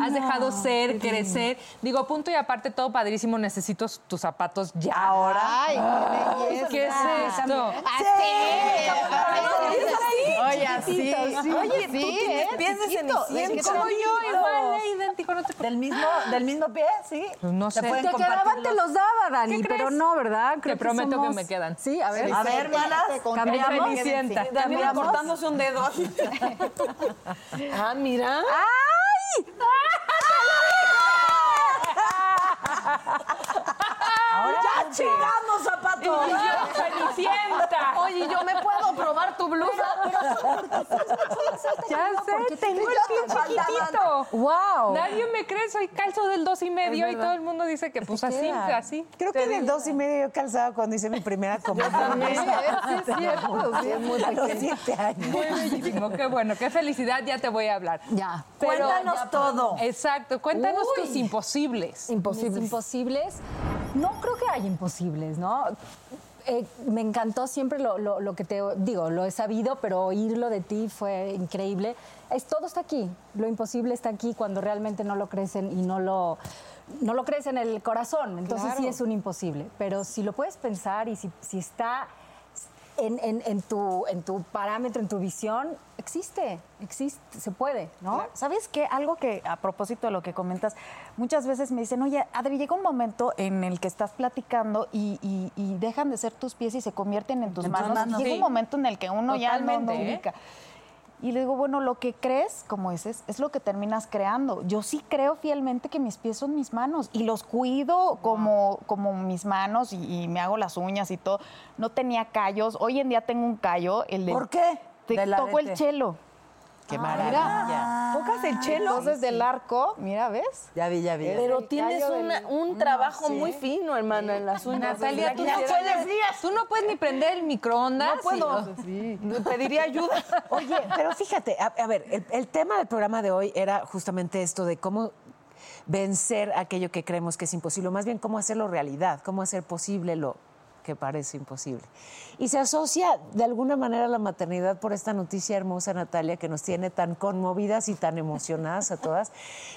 has dejado ser, crecer. Digo, punto y aparte, todo padrísimo, necesito tus zapatos ya. Ahora. Ay, qué. ¿Qué es esto? Oye, así. Oye, sí, ¿eh? pies de. Como yo, igual, eh, idéntico, no te ¿Del mismo, ¿Del mismo pie? Sí. Pues no ¿Se sé. Te quedaban, te los daba, Dani, Pero no, ¿verdad? Te prometo que me quedan. Sí, a ver. A ver, manas, ¿Cambiamos? ¿Cambiamos? cortándose un dedo. ah, mira. ¡Ay! ¡Ya chingamos zapatos! Cenicienta. Oye, yo me puedo probar tu blusa. Ya sé, tengo el pie chiquitito. ¡Wow! Nadie me cree, soy calzo del dos y medio y todo el mundo dice que pues así, así. Creo que del dos y medio yo calzaba cuando hice mi primera. Sí, es cierto, sí, es muy pequeño. siete años. Muy bellísimo, qué bueno, qué felicidad, ya te voy a hablar. Ya. Pero- Cuéntanos todo. Exacto, cuéntanos Uy. tus imposibles. Imposibles. Imposibles. No creo imposibles, ¿no? Eh, me encantó siempre lo, lo- lo que te digo, lo he sabido, pero oírlo de ti fue increíble. Es, todo está aquí. Lo imposible está aquí cuando realmente no lo crecen y no lo, no lo crees en el corazón. Entonces sí es un imposible. Pero si lo puedes pensar y si, si está en, en- en tu, en tu parámetro, en tu visión, existe, existe, se puede, ¿no? ¿Sabes qué? Algo que, a propósito de lo que comentas, muchas veces me dicen, oye, Adri, llega un momento en el que estás platicando y, y- y dejan de ser tus pies y se convierten en tus manos. llega Sí. un momento en el que uno ya no, no ¿eh? ubica. Y le digo, bueno, lo que crees, como dices, es lo que terminas creando. Yo sí creo fielmente que mis pies son mis manos y los cuido como, como mis manos y, y me hago las uñas y todo. No tenía callos. Hoy en día tengo un callo. El de, ¿Por qué? Te toco el chelo. Qué Ah, maravilla. ¿Tocas el chelo? Entonces del arco, mira, ¿ves? Ya vi, ya vi. Pero tienes callo una- del- un trabajo muy fino, hermana, en las uñas. Natalia, tú no, puedes, tú no puedes ni prender el microondas. No puedo. Pediría ayuda. Oye, pero fíjate, a, a ver, el, el tema del programa de hoy era justamente esto de cómo vencer aquello que creemos que es imposible, o más bien cómo hacerlo realidad, cómo hacer posible lo que parece imposible. Y se asocia de alguna manera la maternidad por esta noticia hermosa, Natalia, que nos tiene tan conmovidas y tan emocionadas a todas.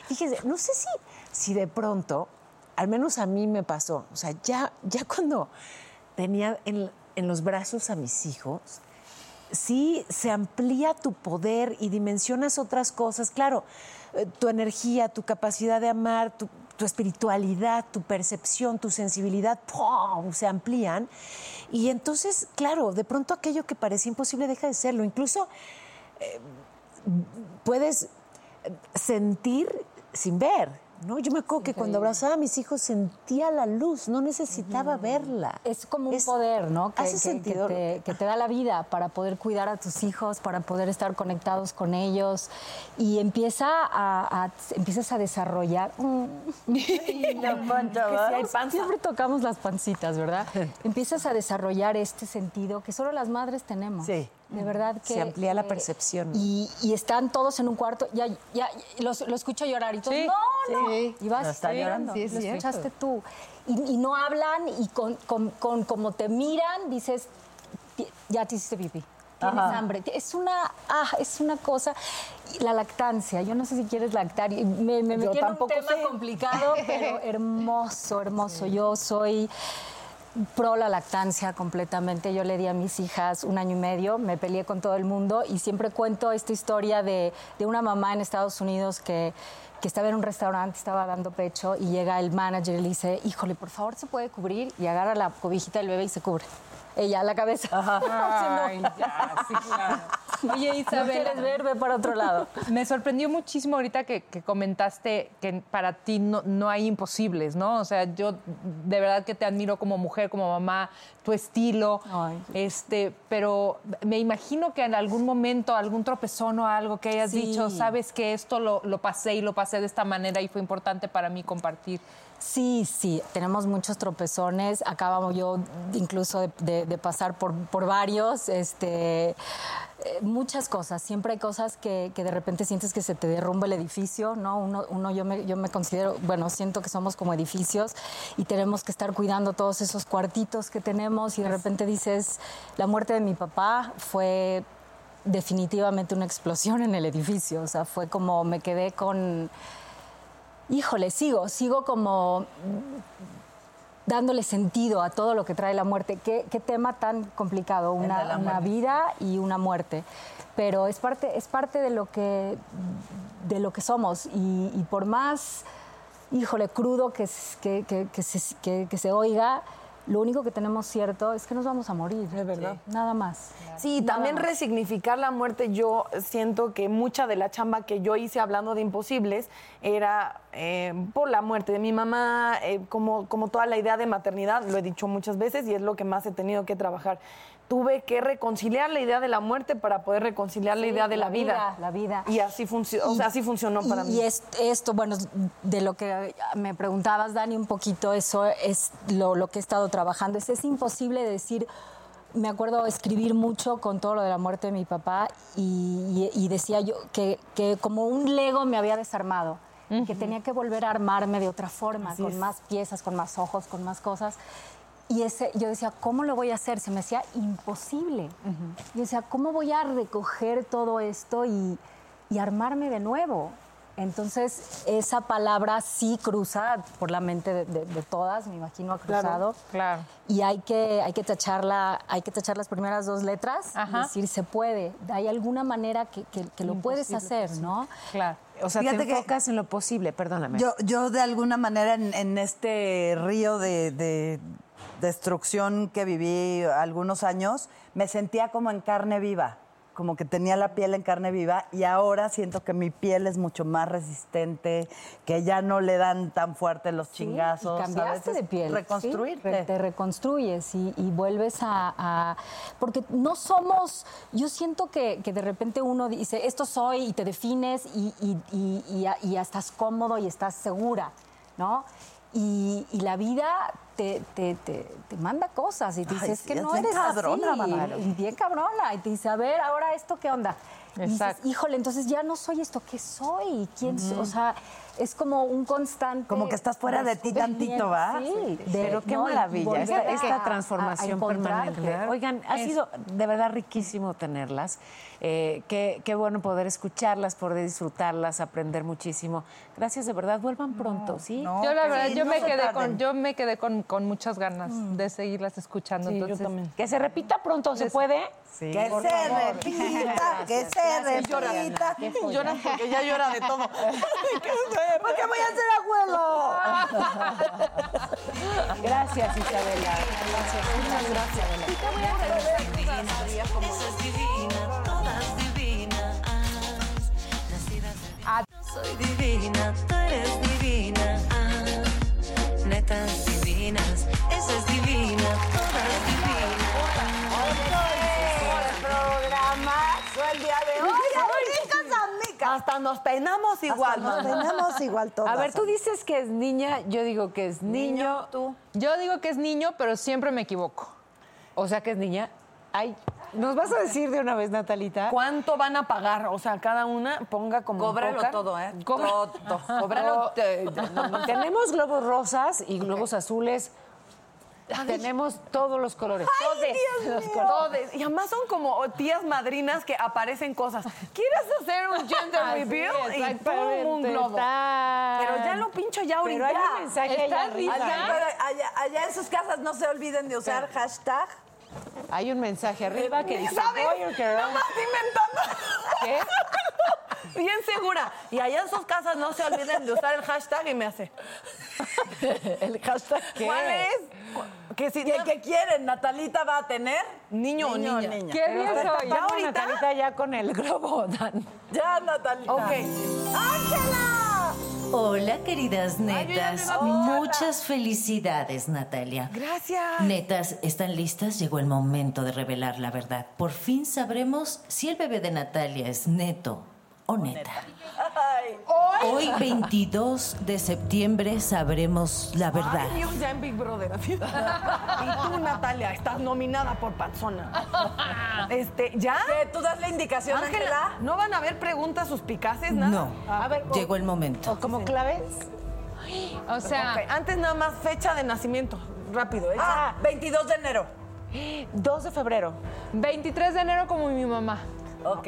Fíjese, no sé si, si de pronto, al menos a mí me pasó, o sea, ya, ya cuando tenía en, en los brazos a mis hijos, sí se amplía tu poder y dimensionas otras cosas. Claro, eh, tu energía, tu capacidad de amar, tu, tu espiritualidad, tu percepción, tu sensibilidad, ¡pum! se amplían. Y entonces, claro, de pronto aquello que parecía imposible deja de serlo. Incluso eh, puedes sentir sin ver. ¿No? Yo me acuerdo que cuando abrazaba a mis hijos sentía la luz, no necesitaba verla. Es como un Es- poder, ¿no? Que, hace que- sentido. Que te, que te da la vida para poder cuidar a tus hijos, para poder estar conectados con ellos. Y empieza a, a- empiezas a desarrollar. Mm. Siempre tocamos las pancitas, ¿verdad? empiezas a desarrollar este sentido que solo las madres tenemos. Sí. De verdad que. Se amplía la eh, percepción. Y, y están todos en un cuarto. Ya, ya, los, lo escucho llorar y todos. Sí, no, no. Y vas. Está llorando. Sí, es lo cierto. escuchaste tú. Y, y no hablan y con, con- con como te miran, dices, "Ti- ya te hiciste pipí. Tienes hambre. Es una, ah, es una cosa. Y La lactancia, yo no sé si quieres lactar. y Me, me metí en un tampoco tema sé. complicado, pero hermoso, hermoso. Yo soy pro la lactancia completamente. Yo le di a mis hijas un año y medio, me peleé con todo el mundo y siempre cuento esta historia de, de una mamá en Estados Unidos que, que estaba en un restaurante, estaba dando pecho y llega el manager y le dice, híjole, por favor, ¿se puede cubrir? Y agarra la cobijita del bebé y se cubre. Ella, la cabeza. Haciendo- Ay, ya, sí, claro. Oye, Isabel. quieres ver, ve para otro lado. Me sorprendió muchísimo ahorita que, que comentaste que para ti no, no hay imposibles, ¿no? O sea, yo de verdad que te admiro como mujer, como mamá, tu estilo. Ay. Este, pero me imagino que en algún momento, algún tropezón o algo que hayas Sí. dicho, sabes que esto lo, lo pasé y lo pasé de esta manera y fue importante para mí compartir. Sí, sí, tenemos muchos tropezones. Acabamos yo incluso de, de- de pasar por, por varios, este, eh, muchas cosas. Siempre hay cosas que, que de repente sientes que se te derrumba el edificio, ¿no? Uno, uno yo, me, yo me considero, bueno, siento que somos como edificios y tenemos que estar cuidando todos esos cuartitos que tenemos y de repente dices, la muerte de mi papá fue definitivamente una explosión en el edificio. O sea, fue como me quedé con híjole, sigo, sigo como dándole sentido a todo lo que trae la muerte. Qué, qué tema tan complicado, una, una vida y una muerte. Pero es parte, es parte de lo que de lo que somos. Y, y por más, híjole, crudo que, s- que, que- que se, que- que se oiga, lo único que tenemos cierto es que nos vamos a morir. Es verdad. Nada más. Sí, Nada también más. resignificar la muerte. Yo siento que mucha de la chamba que yo hice hablando de imposibles era eh, por la muerte de mi mamá, eh, como, como toda la idea de maternidad, lo he dicho muchas veces y es lo que más he tenido que trabajar. Tuve que reconciliar la idea de la muerte para poder reconciliar la Sí, idea de la, la vida, la vida. Y así, funcionó o sea, así funcionó para y, mí. Y es- esto, bueno, de lo que me preguntabas, Dani, un poquito, eso es lo, lo que he estado trabajando. Es, es imposible decir, me acuerdo escribir mucho con todo lo de la muerte de mi papá y, y- y decía yo que, que como un Lego me había desarmado, que tenía que volver a armarme de otra forma, con más piezas, con más ojos, con más cosas. Y ese, yo decía, ¿cómo lo voy a hacer? Se me hacía imposible. Yo decía, ¿cómo voy a recoger todo esto y, y armarme de nuevo? Entonces, esa palabra sí cruza por la mente de, de- de todas, me imagino ha cruzado. Claro. Y hay que, hay que tacharla, hay que tachar las primeras dos letras Ajá. y decir, se puede. Hay alguna manera que, que- que lo puedes hacer, ¿no? Claro. O sea, Fíjate te que- enfocas en lo posible, perdóname. Yo, yo de alguna manera en, en este río de, de destrucción que viví algunos años, me sentía como en carne viva, como que tenía la piel en carne viva y ahora siento que mi piel es mucho más resistente, que ya no le dan tan fuerte los chingazos. Y cambiaste ¿sabes? de piel. Reconstruirte. Sí, te reconstruyes y, y vuelves a, a- Porque no somos... Yo siento que, que de repente uno dice, esto soy, y te defines y, y- y- estás cómodo y estás segura, ¿no? Y, y la vida te, te- te- te manda cosas y te dice, Ay, es sí, que es no bien eres cabrona, así. Y bien cabrona. Y te dice, a ver, ahora esto, ¿qué onda? Y dices, Exacto. híjole, entonces ya no soy esto, ¿qué soy? ¿Quién soy? O sea, es como un constante... Como que estás fuera de ti tantito, ¿va? Sí, de- Pero qué no, maravilla, esta, a- esta a- a transformación encontrarte. permanente. Oigan, ha sido de verdad riquísimo tenerlas. Eh, qué, qué bueno poder escucharlas, poder disfrutarlas, aprender muchísimo. Gracias, de verdad. Vuelvan pronto, ¿sí? Yo la verdad, sí, yo no me quedé con, yo me quedé con, con muchas ganas Mm. de seguirlas escuchando. Sí, yo también. Que se repita pronto, ¿se puede? Que se repita, que se repita. Lloras porque ya llora de todo. ¿Por qué voy a ser abuelo? Gracias, Isabela. Esa es divina, soy divina, tú eres divina. Netas divinas, esa es divina, todas divinas. programa fue el día de hoy. Hasta nos peinamos igual. Nos tenemos igual todas. A ver, tú dices que es niña, yo digo que es niño. tú. Yo digo que es niño, pero siempre me equivoco. O sea que es niña. Ay, ¿nos vas a decir de una vez, Natalita? ¿Cuánto van a pagar? O sea, cada una ponga como Cóbralo póker. todo, ¿eh? Cobra- Todo. Cóbralo. eh, no, no, Tenemos globos rosas y globos azules. Tenemos todos los colores. todos los colores. Todes. Y además son como tías madrinas que aparecen cosas. ¿Quieres hacer un gender Así, reveal? y pum, un globo. Pero ya lo pincho ya ahorita. Pero hay un mensaje Está allá allá- allá en sus casas no se olviden de usar hashtag. Hay un mensaje arriba que dice ¿Sabes? Boy or girl. Nomás inventando. ¿Qué? Bien segura. Y allá en sus casas no se olviden de usar el hashtag y me hace. El hashtag ¿qué? ¿Cuál es? Que si ¿Qué, qué quieren? ¿Natalita va a tener? Niño o niña. ¿Qué día soy? ¿Ya ahorita? Natalita ya con el globo, Dan. Ya, Natalita. Ok. ¡Ángela! Hola, queridas netas. Ay. Muchas felicidades, Natalia. Gracias. Netas, ¿están listas? Llegó el momento de revelar la verdad. Por fin sabremos si el bebé de Natalia es neto o neta. Hoy, 22 de septiembre, sabremos la verdad. Ay, Dios, ya en Big Brother. así. y tú, Natalia, estás nominada por panzona. Este, ¿ya? ¿Qué? ¿Tú das la indicación, Ángela? ¿no van a haber preguntas suspicaces, nada? No. A ver, Llegó el momento. ¿O como claves? O sea, antes nada más fecha de nacimiento. Rápido, ¿eh? Ah, 22 de enero. 2 de febrero. 23 de enero como mi mamá. Ok.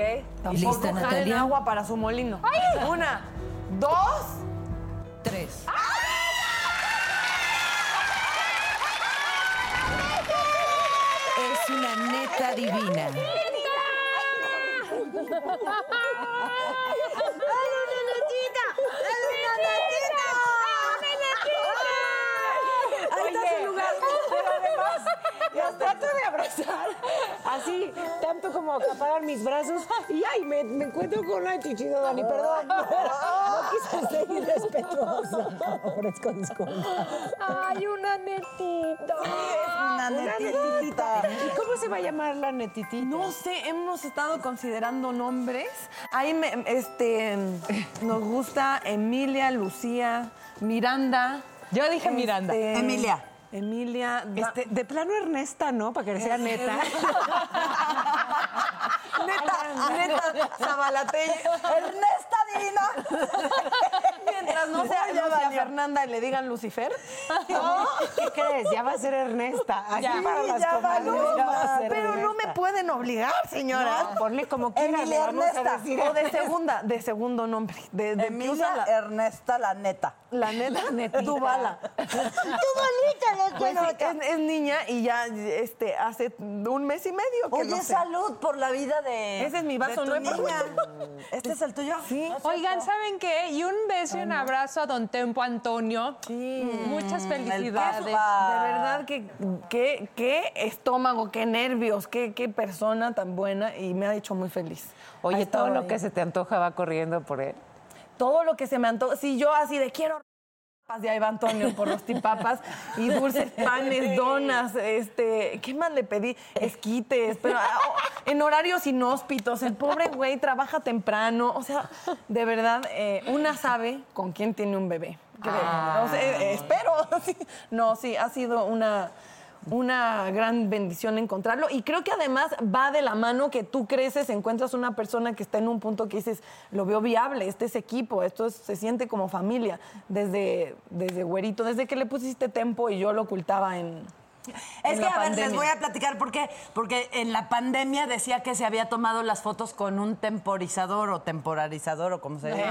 ¿Lista, jalen Natalia? agua para su molino. Una, dos. Tres. Es una neta divina. Ahí está su lugar. Pero además, los trato de abrazar así, tanto como acaparar mis brazos. Y ay, me, me encuentro con una chichido, Dani, perdón. No quise ser irrespetuosa. Ofrezco disculpas. Ay, una netita. Una netitita. ¿Y cómo se va a llamar la netitita? No sé, hemos estado considerando nombres. Ahí me, este, nos gusta Emilia, Lucía, Miranda. Yo dije Miranda. este, Emilia. Emilia. Este, de plano Ernesta, ¿no? Para que sea neta. neta, neta, Zabalatelle. Ernesta Divina. Mientras no sea Lucia valió. Fernanda y le digan Lucifer. ¿Qué crees? Ya va a ser Ernesta. Aquí para las ya comadres valió, ya va a ser Pero no me Ernesta. pueden obligar, señora. No, ponle como quieras. Emilia Ernesta. decir O de segunda, de segundo nombre. De, de Emilia usa la, Ernesta, la neta. la neta, Netita. Dubala. Pues sí, es, es niña y ya este, hace un mes y medio que Oye, no sé. salud por la vida de. Ese es mi vaso, tu niña. ¿Este es el tuyo? Sí. Oigan, ¿saben qué? Y un beso y un abrazo a don Tempo Antonio. Muchas felicidades. papá. De verdad que qué qué estómago, qué nervios, qué, qué persona tan buena y me ha hecho muy feliz. Oye, todo lo ahí. que se te antoja va corriendo por él. todo lo que se me antoja. Si yo así de quiero papas, ya iba Antonio por rostipapas y dulces, panes, donas, este, ¿qué más le pedí? Esquites, pero ah, oh, en horarios inhóspitos. El pobre güey trabaja temprano. O sea, de verdad, eh, una sabe con quién tiene un bebé. O sea, eh, espero. No, sí, ha sido una una gran bendición encontrarlo. Y creo que además va de la mano que tú creces, encuentras una persona que está en un punto que dices, lo veo viable, este es equipo, esto es- se siente como familia. Desde, desde güerito, desde que le pusiste tempo y yo lo ocultaba en. Es en que, a ver, les voy a platicar por qué. Porque en la pandemia decía que se había tomado las fotos con un temporizador o temporalizador o como se diga.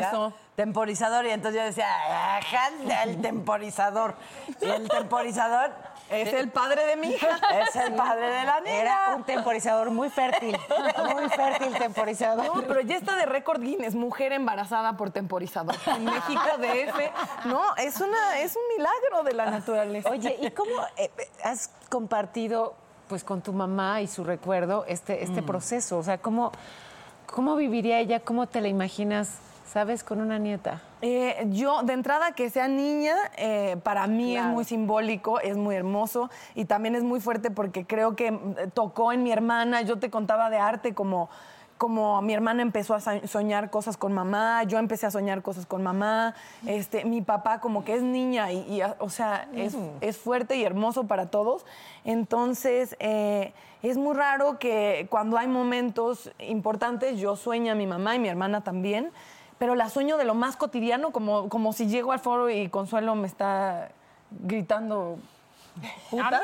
Temporizador. Y entonces yo decía, ajá, el temporizador. Y el temporizador Es el padre de mi hija. es el padre de la niña. Era un temporizador muy fértil. Muy fértil temporizador. No, pero ya está de récord Guinness, mujer embarazada por temporizador. En México DF. No, es una, es un milagro de la naturaleza. Oye, ¿y cómo eh, has compartido pues con tu mamá y su recuerdo este, este proceso? O sea, ¿cómo, ¿cómo viviría ella? ¿Cómo te la imaginas, sabes, con una nieta? Eh, yo, de entrada, que sea niña, eh, para mí es muy simbólico, es muy hermoso y también es muy fuerte porque creo que mm, tocó en mi hermana. Yo te contaba de arte como, como mi hermana empezó a soñar cosas con mamá, yo empecé a soñar cosas con mamá. Este, mi papá, como que es niña y, y, o sea, es, es fuerte y hermoso para todos. Entonces, eh, es muy raro que cuando hay momentos importantes, yo sueño a mi mamá y mi hermana también pero la sueño de lo más cotidiano, como, como si llego al foro y Consuelo me está gritando. ¡Puta!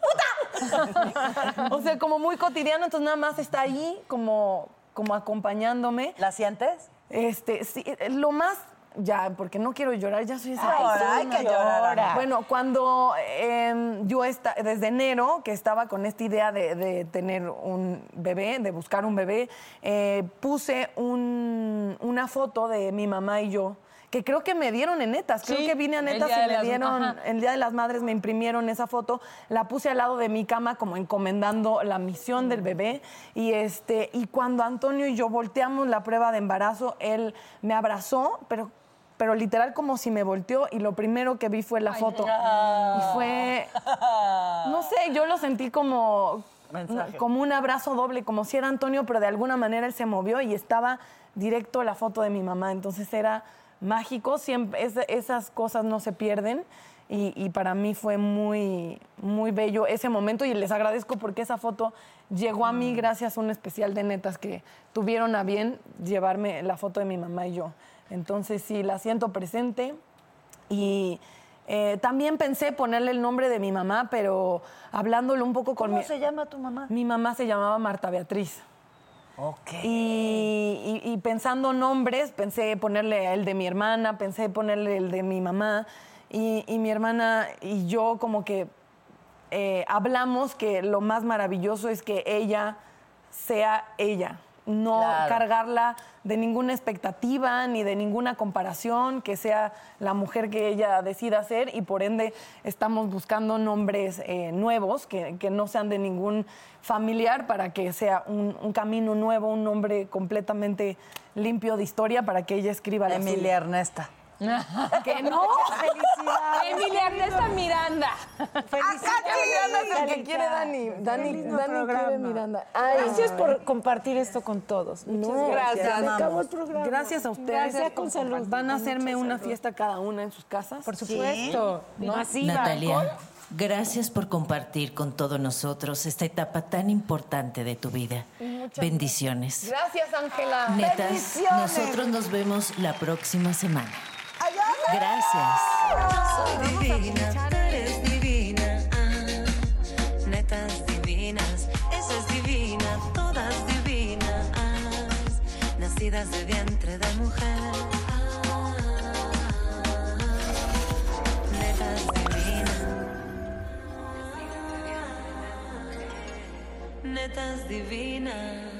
¡Puta! o sea, como muy cotidiano, entonces nada más está ahí como, como acompañándome. ¿La sientes? Este, sí, lo más, ya, porque no quiero llorar, ya soy esa Ahora persona. hay que llorar, Ana. Bueno, cuando eh, yo esta, desde enero que estaba con esta idea de, de tener un bebé, de buscar un bebé, eh, puse un- una foto de mi mamá y yo que creo que me dieron en netas. Creo Sí, que vine a netas y me las- dieron, ajá. el Día de las Madres me imprimieron esa foto, la puse al lado de mi cama como encomendando la misión del bebé. Y, este, y cuando Antonio y yo volteamos la prueba de embarazo, él me abrazó, pero, pero literal como si me volteó y lo primero que vi fue la foto. Y fue, no sé, yo lo sentí como, como un abrazo doble, como si era Antonio, pero de alguna manera él se movió y estaba directo la foto de mi mamá. Entonces era mágico, siempre, es- esas cosas no se pierden. Y, y para mí fue muy, muy bello ese momento y les agradezco porque esa foto llegó a mí gracias a un especial de netas que tuvieron a bien llevarme la foto de mi mamá y yo. Entonces sí, la siento presente y eh, también pensé ponerle el nombre de mi mamá, pero hablándolo un poco con ¿Cómo mi... se llama tu mamá? Mi mamá se llamaba Marta Beatriz. Ok. Y, y- y pensando nombres, pensé ponerle el de mi hermana, pensé ponerle el de mi mamá. Y, y mi hermana y yo como que eh, hablamos que lo más maravilloso es que ella sea ella, no Claro. cargarla de ninguna expectativa ni de ninguna comparación, que sea la mujer que ella decida ser y por ende estamos buscando nombres eh, nuevos que, que no sean de ningún familiar para que sea un, un camino nuevo, un nombre completamente limpio de historia para que ella escriba la suya. Emilia Ernesta. Que no, felicidades. Emilia Ernesta Miranda. Miranda es el que quiere Dani. Dani, lindo Dani quiere. Miranda. Gracias por compartir esto con todos. Muchas No, gracias. gracias. Gracias a ustedes. Gracias con salud. ¿Van a hacerme una salud. fiesta cada una en sus casas? Por supuesto. Masiva. Natalia, gracias por compartir con todos nosotros esta etapa tan importante de tu vida. Bendiciones. Gracias, Ángela. Netas, nosotros nos vemos la próxima semana. Gracias. Soy divina, eres divina. ah. netas divinas, esa es divina, todas divinas. nacidas de vientre de mujer. Ah, netas divinas. Netas divinas.